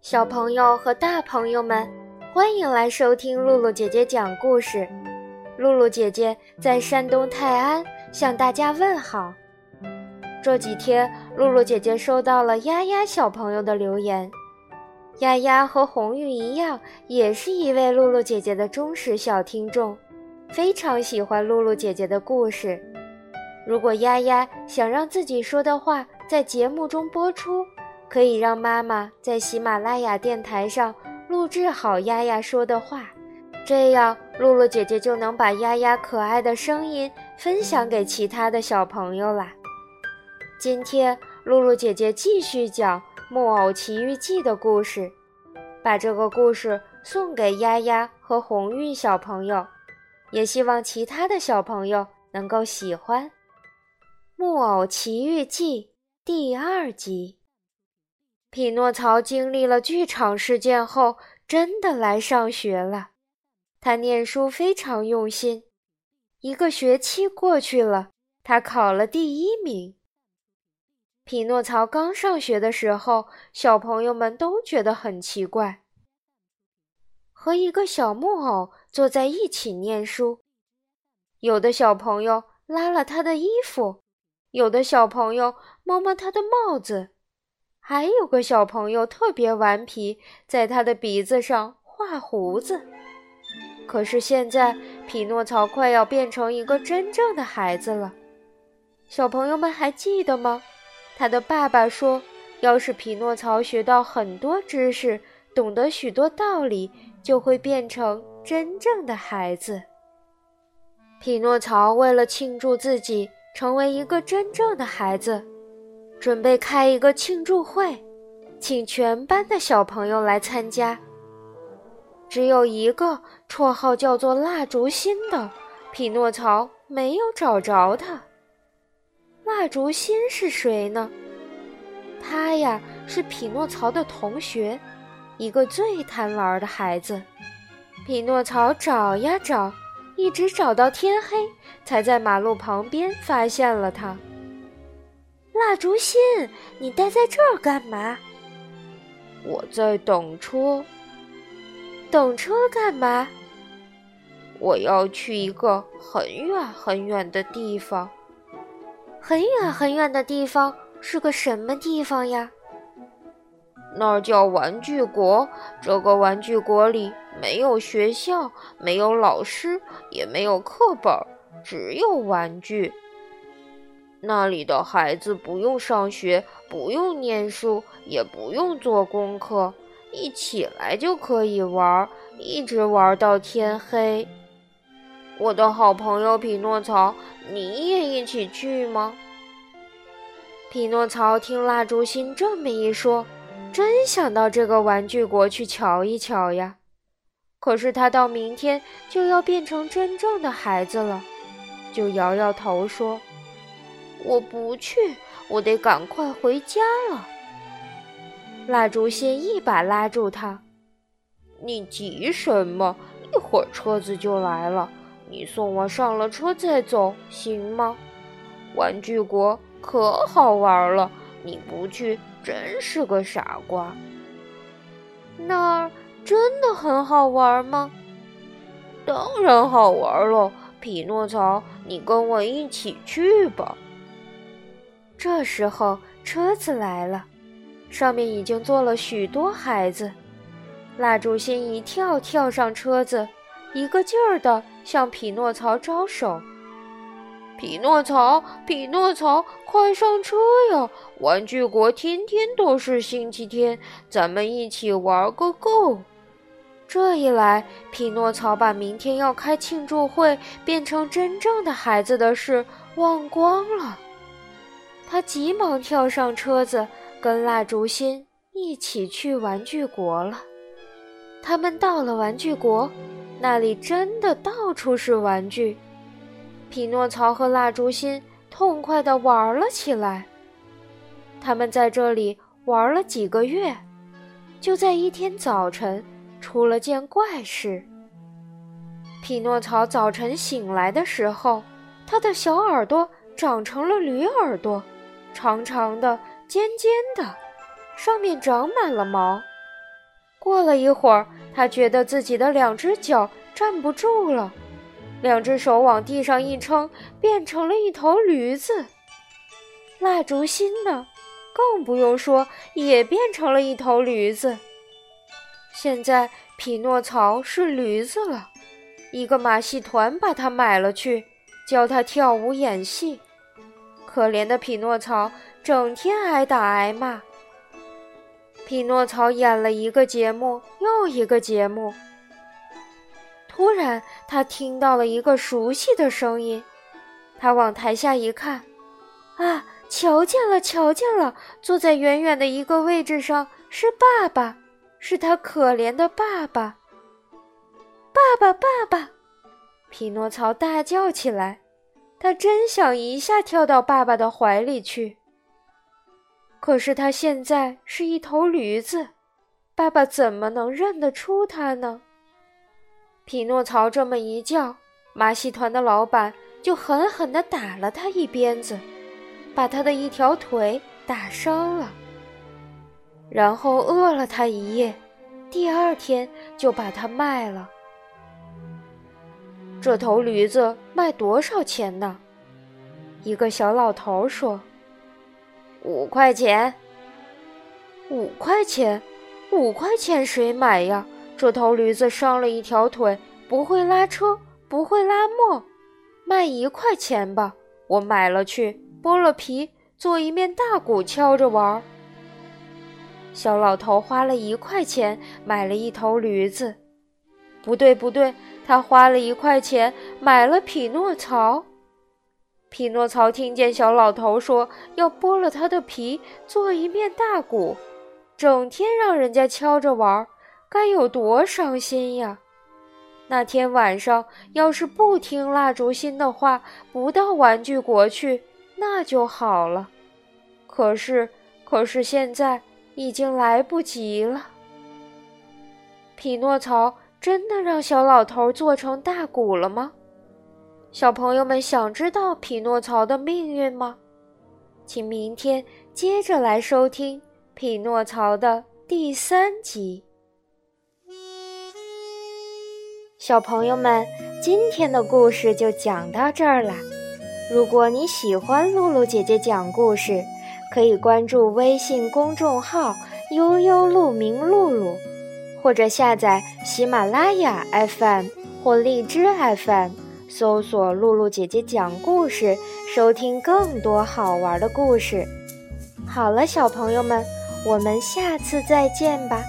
小朋友和大朋友们，欢迎来收听露露姐姐讲故事。露露姐姐在山东泰安向大家问好。这几天，露露姐姐收到了丫丫小朋友的留言。丫丫和红玉一样，也是一位露露姐姐的忠实小听众，非常喜欢露露姐姐的故事。如果丫丫想让自己说的话在节目中播出，可以让妈妈在喜马拉雅电台上录制好丫丫说的话，这样露露姐姐就能把丫丫可爱的声音分享给其他的小朋友啦。今天露露姐姐继续讲《木偶奇遇记》的故事，把这个故事送给丫丫和红运小朋友，也希望其他的小朋友能够喜欢《木偶奇遇记》第二集。匹诺曹经历了剧场事件后，真的来上学了。他念书非常用心，一个学期过去了，他考了第一名。匹诺曹刚上学的时候，小朋友们都觉得很奇怪。和一个小木偶坐在一起念书，有的小朋友拉了他的衣服，有的小朋友摸摸他的帽子，还有个小朋友特别顽皮，在他的鼻子上画胡子。可是现在，匹诺曹快要变成一个真正的孩子了。小朋友们还记得吗？他的爸爸说：“要是匹诺曹学到很多知识，懂得许多道理，就会变成真正的孩子。”匹诺曹为了庆祝自己成为一个真正的孩子，准备开一个庆祝会，请全班的小朋友来参加。只有一个绰号叫做“蜡烛心”的匹诺曹没有找着他。蜡烛心是谁呢？他呀是匹诺曹的同学，一个最贪玩的孩子。匹诺曹找呀找，一直找到天黑，才在马路旁边发现了他。蜡烛心，你待在这儿干嘛？我在等车。等车干嘛？我要去一个很远很远的地方。很远很远的地方是个什么地方呀？那儿叫玩具国。这个玩具国里没有学校，没有老师，也没有课本，只有玩具。那里的孩子不用上学，不用念书，也不用做功课，一起来就可以玩，一直玩到天黑。我的好朋友匹诺曹，你也一起去吗？匹诺曹听蜡烛心这么一说，真想到这个玩具国去瞧一瞧呀。可是他到明天就要变成真正的孩子了，就摇摇头说：“我不去，我得赶快回家了。”蜡烛心一把拉住他：“你急什么？一会儿车子就来了。”你送我上了车再走行吗？玩具国可好玩了，你不去真是个傻瓜。那儿真的很好玩吗？当然好玩了，匹诺曹，你跟我一起去吧。这时候车子来了，上面已经坐了许多孩子。蜡烛心一跳，跳上车子。一个劲儿的向匹诺曹招手：“匹诺曹，匹诺曹，快上车呀！玩具国天天都是星期天，咱们一起玩个够。”这一来，匹诺曹把明天要开庆祝会、变成真正的孩子的事忘光了。他急忙跳上车子，跟蜡烛心一起去玩具国了。他们到了玩具国。那里真的到处是玩具，匹诺曹和蜡烛心痛快地玩了起来。他们在这里玩了几个月，就在一天早晨，出了件怪事。匹诺曹早晨醒来的时候，他的小耳朵长成了驴耳朵，长长的、尖尖的，上面长满了毛。过了一会儿，他觉得自己的两只脚站不住了，两只手往地上一撑，变成了一头驴子。蜡烛芯呢，更不用说，也变成了一头驴子。现在匹诺曹是驴子了，一个马戏团把他买了去，教他跳舞演戏。可怜的匹诺曹整天挨打挨骂。匹诺曹演了一个节目又一个节目。突然，他听到了一个熟悉的声音，他往台下一看，啊，瞧见了，瞧见了！坐在远远的一个位置上是爸爸，是他可怜的爸爸。爸爸，爸爸！匹诺曹大叫起来，他真想一下跳到爸爸的怀里去。可是他现在是一头驴子，爸爸怎么能认得出他呢？匹诺曹这么一叫，马戏团的老板就狠狠地打了他一鞭子，把他的一条腿打伤了，然后饿了他一夜，第二天就把他卖了。这头驴子卖多少钱呢？一个小老头说。五块钱，五块钱，五块钱谁买呀？这头驴子伤了一条腿，不会拉车，不会拉磨，卖一块钱吧。我买了去，剥了皮，做一面大鼓，敲着玩。小老头花了一块钱买了一头驴子，不对不对，他花了一块钱买了匹诺曹。匹诺曹听见小老头说要剥了他的皮做一面大鼓，整天让人家敲着玩，该有多伤心呀！那天晚上要是不听蜡烛心的话，不到玩具国去，那就好了。可是，可是现在已经来不及了。匹诺曹真的让小老头做成大鼓了吗？小朋友们想知道匹诺曹的命运吗？请明天接着来收听匹诺曹的第三集。小朋友们，今天的故事就讲到这儿啦。如果你喜欢露露姐姐讲故事，可以关注微信公众号“悠悠鹿鸣露露”，或者下载喜马拉雅 FM 或荔枝 FM。搜索“露露姐姐讲故事”，收听更多好玩的故事。好了，小朋友们，我们下次再见吧。